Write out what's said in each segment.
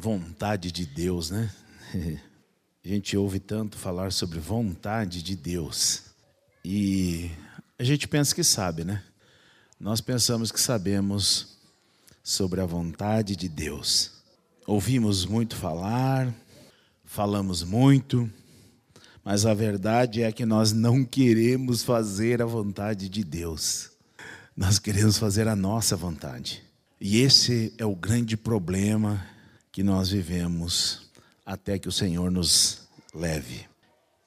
vontade de Deus, né? A gente ouve tanto falar sobre vontade de Deus. E a gente pensa que sabe, né? Nós pensamos que sabemos sobre a vontade de Deus. Ouvimos muito falar, falamos muito, mas a verdade é que nós não queremos fazer a vontade de Deus. Nós queremos fazer a nossa vontade. E esse é o grande problema que nós vivemos até que o Senhor nos leve.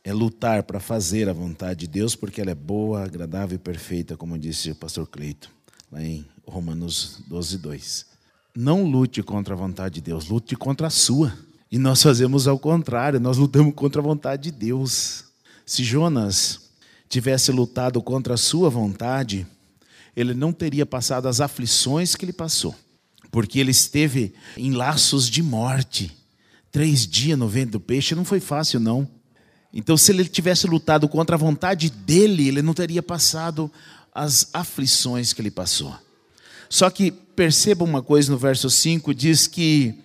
É lutar para fazer a vontade de Deus, porque ela é boa, agradável e perfeita, como disse o pastor Cleito, lá em Romanos 12, 2. Não lute contra a vontade de Deus, lute contra a sua. E nós fazemos ao contrário, nós lutamos contra a vontade de Deus. Se Jonas tivesse lutado contra a sua vontade, ele não teria passado as aflições que ele passou porque ele esteve em laços de morte. Três dias no ventre do peixe não foi fácil, não. Então, se ele tivesse lutado contra a vontade dele, ele não teria passado as aflições que ele passou. Só que perceba uma coisa no verso 5: diz que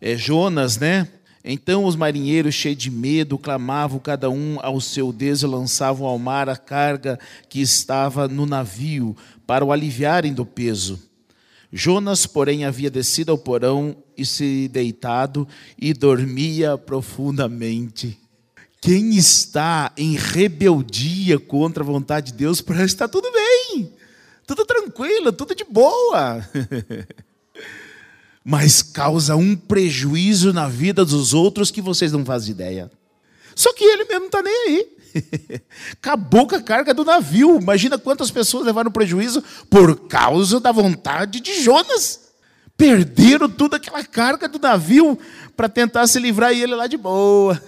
é, Jonas, né? Então os marinheiros, cheios de medo, clamavam cada um ao seu Deus e lançavam ao mar a carga que estava no navio, para o aliviarem do peso. Jonas, porém, havia descido ao porão e se deitado e dormia profundamente. Quem está em rebeldia contra a vontade de Deus, parece que está tudo bem, tudo tranquilo, tudo de boa. Mas causa um prejuízo na vida dos outros que vocês não fazem ideia. Só que ele mesmo não está nem aí. Acabou com a carga do navio. Imagina quantas pessoas levaram prejuízo por causa da vontade de Jonas. Perderam toda aquela carga do navio para tentar se livrar e ele lá de boa.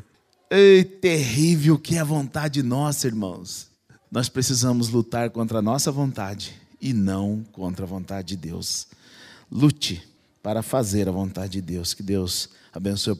Ei, terrível que é a vontade nossa, irmãos. Nós precisamos lutar contra a nossa vontade e não contra a vontade de Deus. Lute para fazer a vontade de Deus. Que Deus abençoe.